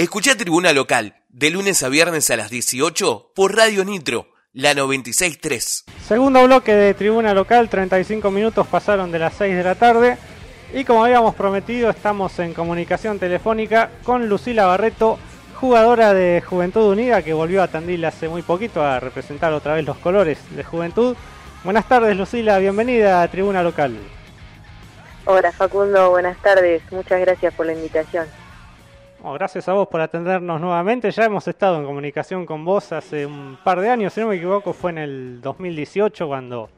Escucha Tribuna Local, de lunes a viernes a las 18 por Radio Nitro, la 96.3. Segundo bloque de Tribuna Local, 35 minutos pasaron de las 6 de la tarde. Y como habíamos prometido, estamos en comunicación telefónica con Lucila Barreto, jugadora de Juventud Unida que volvió a Tandil hace muy poquito a representar otra vez los colores de Juventud. Buenas tardes Lucila, bienvenida a Tribuna Local. Hola Facundo, buenas tardes, muchas gracias por la invitación. Gracias a vos por atendernos nuevamente, ya hemos estado en comunicación con vos hace un par de años, si no me equivoco fue en el 2018 cuando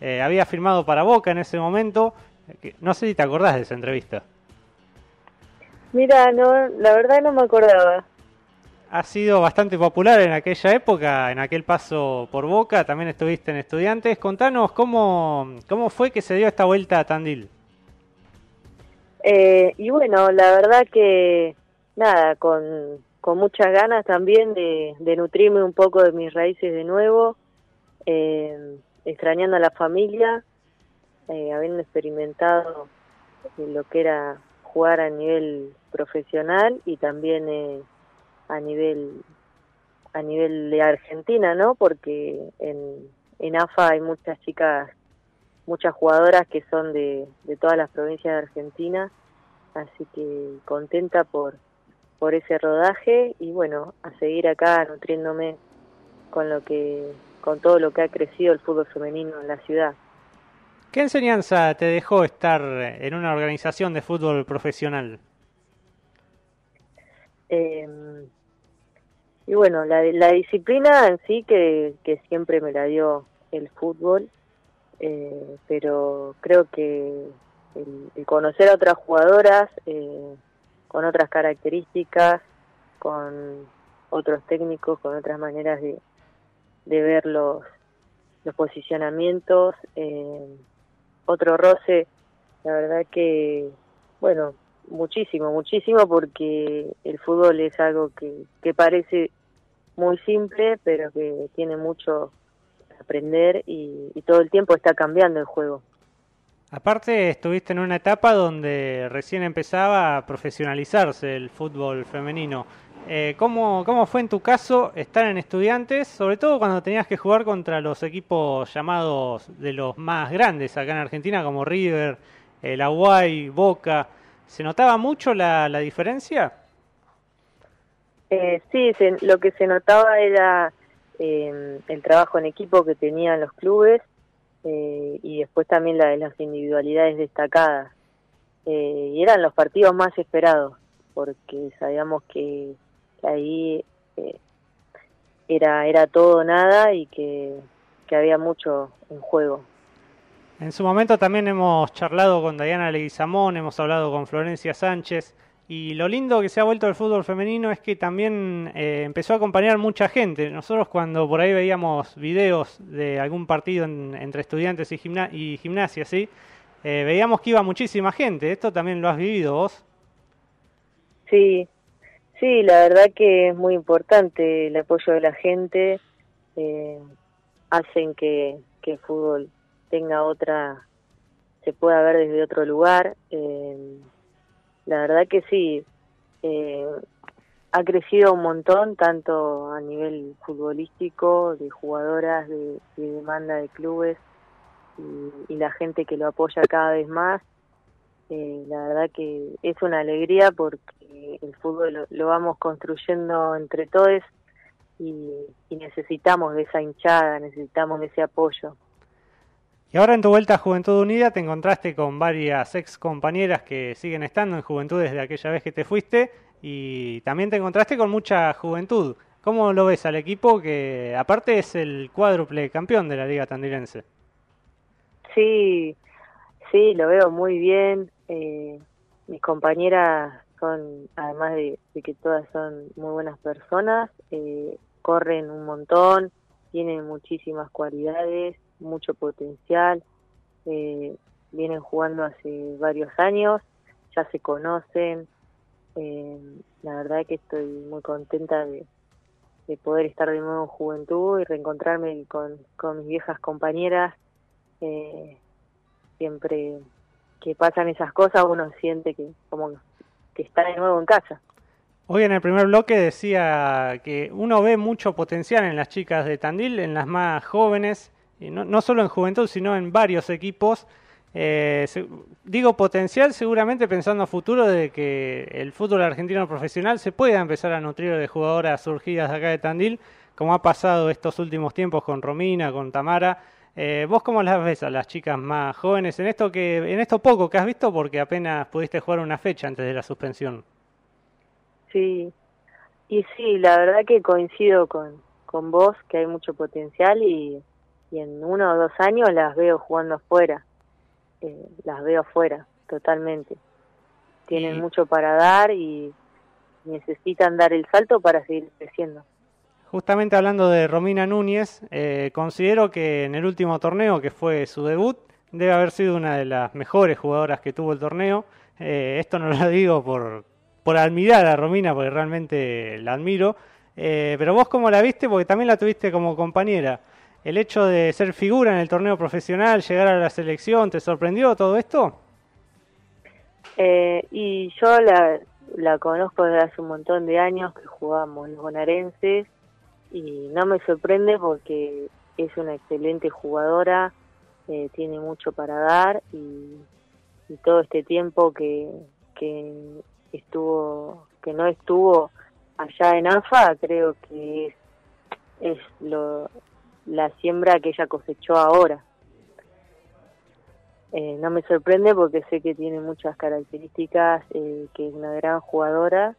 eh, había firmado para Boca en ese momento. No sé si te acordás de esa entrevista. Mira, no, la verdad no me acordaba ha sido bastante popular en aquella época, en aquel paso por Boca, también estuviste en Estudiantes. Contanos cómo, cómo fue que se dio esta vuelta a Tandil. Eh, y bueno, la verdad que nada, con, con muchas ganas también de, nutrirme un poco de mis raíces de nuevo, eh, extrañando a la familia, eh, habiendo experimentado lo que era jugar a nivel profesional y también a nivel a nivel de Argentina, ¿no? Porque en, en AFA hay muchas chicas, muchas jugadoras que son de, de todas las provincias de Argentina, así que contenta por, por ese rodaje y bueno, a seguir acá nutriéndome con lo que con todo lo que ha crecido el fútbol femenino en la ciudad. ¿Qué enseñanza te dejó estar en una organización de fútbol profesional? Eh, y bueno, la, la disciplina en sí que, que siempre me la dio el fútbol, eh, pero creo que el, conocer a otras jugadoras eh, con otras características, con otros técnicos, con otras maneras de, ver los, posicionamientos, eh, otro roce, la verdad que, bueno, muchísimo, muchísimo, porque el fútbol es algo que, parece muy simple, pero que tiene mucho aprender y, todo el tiempo está cambiando el juego. Aparte, estuviste en una etapa donde recién empezaba a profesionalizarse el fútbol femenino. Eh, ¿cómo, ¿Cómo fue en tu caso estar en estudiantes, sobre todo cuando tenías que jugar contra los equipos llamados de los más grandes acá en Argentina, como River, el Aguay, Boca? ¿Se notaba mucho la, la diferencia? Eh, sí, lo que se notaba era eh, el trabajo en equipo que tenían los clubes eh, y después también la de las individualidades destacadas. Eh, y eran los partidos más esperados, porque sabíamos que, ahí era, era todo nada y que, que había mucho en juego. En su momento también hemos charlado con Diana Leguizamón, hemos hablado con Florencia Sánchez. Y lo lindo que se ha vuelto el fútbol femenino es que también eh, empezó a acompañar mucha gente. Nosotros cuando por ahí veíamos videos de algún partido entre estudiantes y, gimnasia, ¿sí? Eh, veíamos que iba muchísima gente. ¿Esto también lo has vivido vos? Sí, sí, la verdad que es muy importante el apoyo de la gente. Eh, hacen que, que el fútbol tenga otra, se pueda ver desde otro lugar. Eh, la verdad que sí, eh, ha crecido un montón, tanto a nivel futbolístico, de jugadoras, de, demanda de clubes y, la gente que lo apoya cada vez más. Eh, la verdad que es una alegría porque el fútbol lo, vamos construyendo entre todos y, y necesitamos de esa hinchada, necesitamos de ese apoyo. Y ahora en tu vuelta a Juventud Unida te encontraste con varias ex compañeras que siguen estando en Juventud desde aquella vez que te fuiste y también te encontraste con mucha juventud. ¿Cómo lo ves al equipo que aparte es el cuádruple campeón de la Liga Tandilense? Sí, sí, lo veo muy bien. Eh, mis compañeras son, además de, que todas son muy buenas personas, eh, corren un montón, tienen muchísimas cualidades mucho potencial, eh, vienen jugando hace varios años, ya se conocen, eh, la verdad que estoy muy contenta de, poder estar de nuevo en juventud y reencontrarme con, con mis viejas compañeras. Eh, siempre que pasan esas cosas uno siente que como que está de nuevo en casa. Hoy en el primer bloque decía que uno ve mucho potencial en las chicas de Tandil, en las más jóvenes, y no, no solo en juventud, sino en varios equipos. Eh, digo potencial seguramente pensando a futuro de que el fútbol argentino profesional se pueda empezar a nutrir de jugadoras surgidas de acá de Tandil, como ha pasado estos últimos tiempos con Romina, con Tamara. Eh, ¿Vos cómo las ves a las chicas más jóvenes en esto que en esto poco que has visto porque apenas pudiste jugar una fecha antes de la suspensión? Sí, y sí, la verdad que coincido con, con vos que hay mucho potencial y, y en uno o dos años las veo jugando afuera, eh, las veo afuera totalmente. Tienen mucho para dar y necesitan dar el salto para seguir creciendo. Justamente hablando de Romina Núñez, eh, considero que en el último torneo, que fue su debut, debe haber sido una de las mejores jugadoras que tuvo el torneo. Eh, esto no lo digo por, por admirar a Romina, porque realmente la admiro. Eh, pero vos cómo la viste, porque también la tuviste como compañera. ¿El hecho de ser figura en el torneo profesional, llegar a la selección, te sorprendió todo esto? Eh, y yo la, la conozco desde hace un montón de años que jugamos los bonaerenses y no me sorprende porque es una excelente jugadora, eh, tiene mucho para dar y, todo este tiempo que, que estuvo que no estuvo allá en AFA creo que es, es lo, la siembra que ella cosechó ahora. Eh, no me sorprende porque sé que tiene muchas características eh, que es una gran jugadora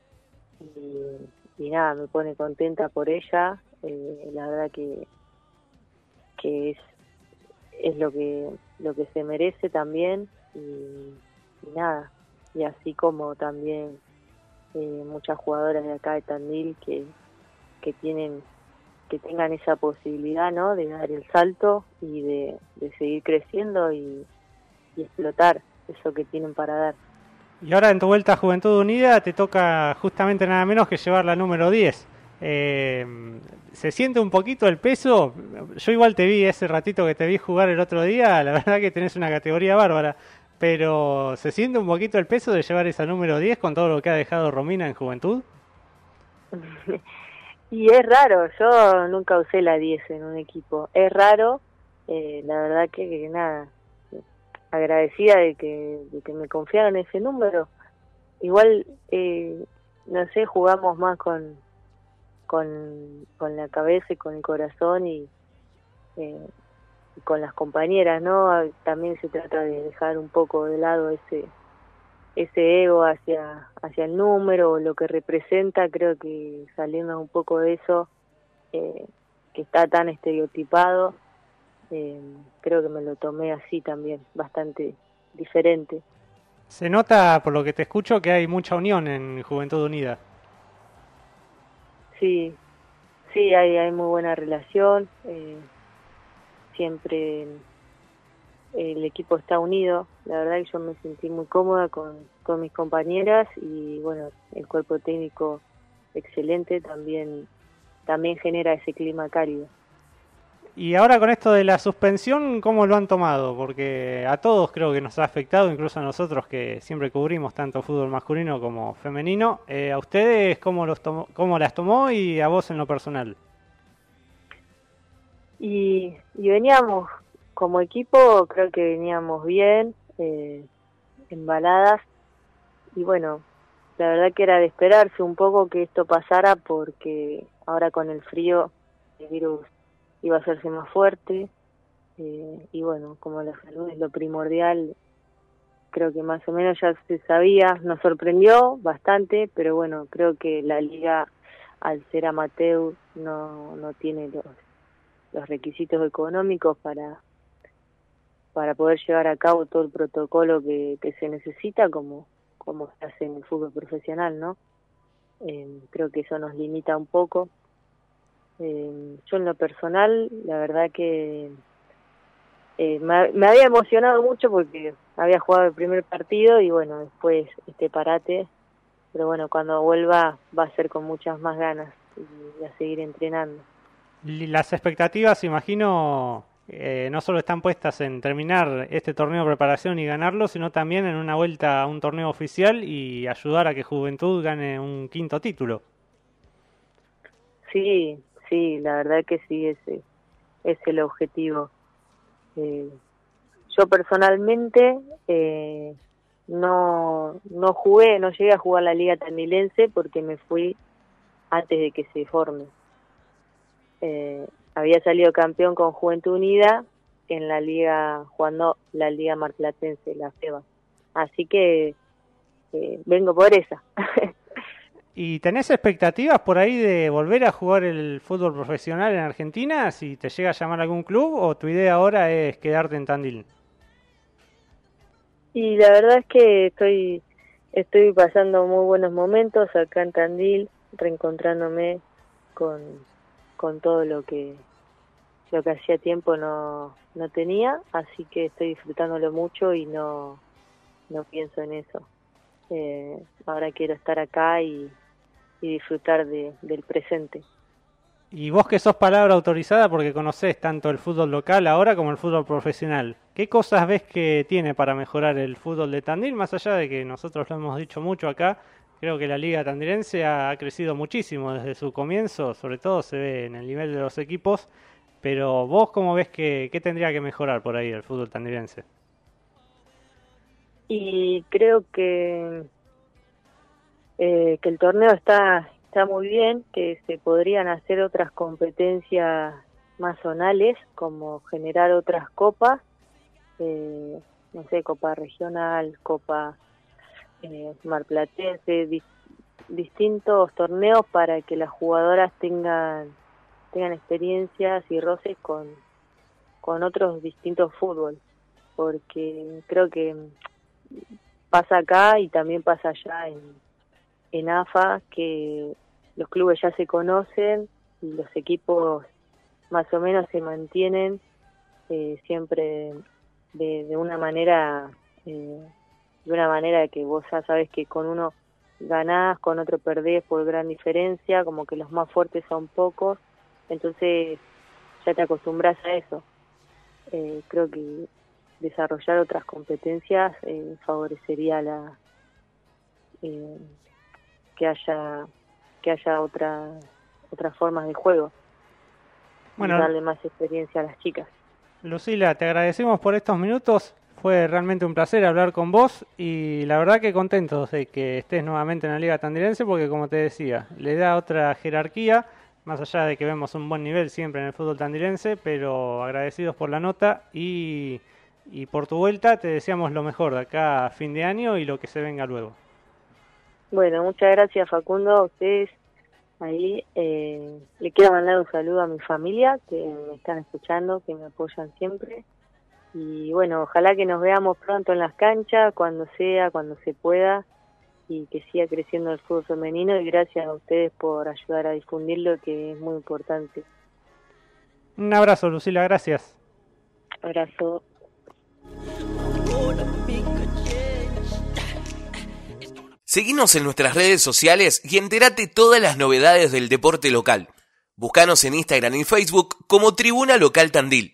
y, nada me pone contenta por ella. Eh, la verdad que que es es lo que lo que se merece también y, y nada. Y así como también eh, muchas jugadoras de acá de Tandil que, que tienen que tengan esa posibilidad ¿no? de dar el salto y de, de seguir creciendo y, y, explotar eso que tienen para dar. Y ahora en tu vuelta a Juventud Unida te toca justamente nada menos que llevar la número 10. Eh, ¿Se siente un poquito el peso? Yo igual te vi ese ratito que te vi jugar el otro día, la verdad que tenés una categoría bárbara pero ¿se siente un poquito el peso de llevar esa número 10 con todo lo que ha dejado Romina en juventud? y es raro, yo nunca usé la 10 en un equipo, es raro, eh, la verdad que, nada, agradecida de que, me confiaron ese número. Igual, eh, no sé, jugamos más con, con, la cabeza y con el corazón y eh, con las compañeras, ¿no? También se trata de dejar un poco de lado ese ese ego hacia hacia el número o lo que representa, creo que saliendo un poco de eso eh, que está tan estereotipado, eh, creo que me lo tomé así también, bastante diferente. Se nota, por lo que te escucho, que hay mucha unión en Juventud Unida. Sí, sí, hay, hay muy buena relación. Eh, siempre el equipo está unido. La verdad que yo me sentí muy cómoda con, con mis compañeras y bueno, el cuerpo técnico excelente también, también genera ese clima cálido. Y ahora con esto de la suspensión, ¿cómo lo han tomado? Porque a todos creo que nos ha afectado, incluso a nosotros que siempre cubrimos tanto fútbol masculino como femenino. Eh, ¿A ustedes cómo, los tomó, cómo las tomó y a vos en lo personal? Y, y veníamos como equipo, creo que veníamos bien, eh, embaladas, y bueno, la verdad que era de esperarse un poco que esto pasara porque ahora con el frío el virus iba a hacerse más fuerte. Eh, y bueno, como la salud es lo primordial, creo que más o menos ya se sabía, nos sorprendió bastante, pero bueno, creo que la liga al ser amateur no, no tiene los los requisitos económicos para para poder llevar a cabo todo el protocolo que, se necesita como como se hace en el fútbol profesional no eh, creo que eso nos limita un poco. Eh, yo en lo personal la verdad que eh, me, me, había emocionado mucho porque había jugado el primer partido y bueno después este parate. Pero bueno cuando vuelva va a ser con muchas más ganas y a seguir entrenando. Las expectativas, imagino, eh, no solo están puestas en terminar este torneo de preparación y ganarlo, sino también en una vuelta a un torneo oficial y ayudar a que Juventud gane un quinto título. Sí, sí, la verdad que sí, ese es el objetivo. Eh, yo personalmente eh, no, no jugué, no llegué a jugar la Liga Tandilense porque me fui antes de que se forme. Eh, había salido campeón con Juventud Unida en la liga, jugando la Liga Marplatense, la FEBA. Así que eh, vengo por esa. ¿Y tenés expectativas por ahí de volver a jugar el fútbol profesional en Argentina? Si te llega a llamar algún club o tu idea ahora es quedarte en Tandil? Y la verdad es que estoy estoy pasando muy buenos momentos acá en Tandil, reencontrándome con, con todo lo que lo que hacía tiempo no, no tenía, así que estoy disfrutándolo mucho y no, no pienso en eso. Eh, ahora quiero estar acá y, y disfrutar de, del presente. Y vos que sos palabra autorizada porque conocés tanto el fútbol local ahora como el fútbol profesional, ¿qué cosas ves que tiene para mejorar el fútbol de Tandil? Más allá de que nosotros lo hemos dicho mucho acá, creo que la liga tandilense ha crecido muchísimo desde su comienzo, sobre todo se ve en el nivel de los equipos, pero vos cómo ves que qué tendría que mejorar por ahí el fútbol tandilense? Y creo que eh, que el torneo está está muy bien, que se podrían hacer otras competencias más zonales, como generar otras copas, eh, no sé, copa regional, copa eh, marplatense, distintos torneos para que las jugadoras tengan tengan experiencias y roces con, con otros distintos fútbol, porque creo que pasa acá y también pasa allá en, en AFA que los clubes ya se conocen y los equipos más o menos se mantienen eh, siempre de, de, una manera eh, de una manera que vos ya sabes que con uno ganás, con otro perdés por gran diferencia, como que los más fuertes son pocos, entonces ya te acostumbras a eso. Eh, creo que desarrollar otras competencias eh, favorecería la eh, que haya que haya otra, otras formas de juego bueno, y darle más experiencia a las chicas. Lucila, te agradecemos por estos minutos. Fue realmente un placer hablar con vos y la verdad que contento de que estés nuevamente en la Liga Tandilense porque como te decía, le da otra jerarquía, más allá de que vemos un buen nivel siempre en el fútbol tandilense, pero agradecidos por la nota y, y por tu vuelta te deseamos lo mejor de acá fin de año y lo que se venga luego. Bueno, muchas gracias Facundo, a ustedes ahí. Eh, le quiero mandar un saludo a mi familia que me están escuchando, que me apoyan siempre. Y bueno, ojalá que nos veamos pronto en las canchas, cuando sea, cuando se pueda, y que siga creciendo el fútbol femenino. Y gracias a ustedes por ayudar a difundirlo, que es muy importante. Un abrazo, Lucila, gracias. Abrazo. Seguinos en nuestras redes sociales y entérate todas las novedades del deporte local. Búscanos en Instagram y Facebook como Tribuna Local Tandil.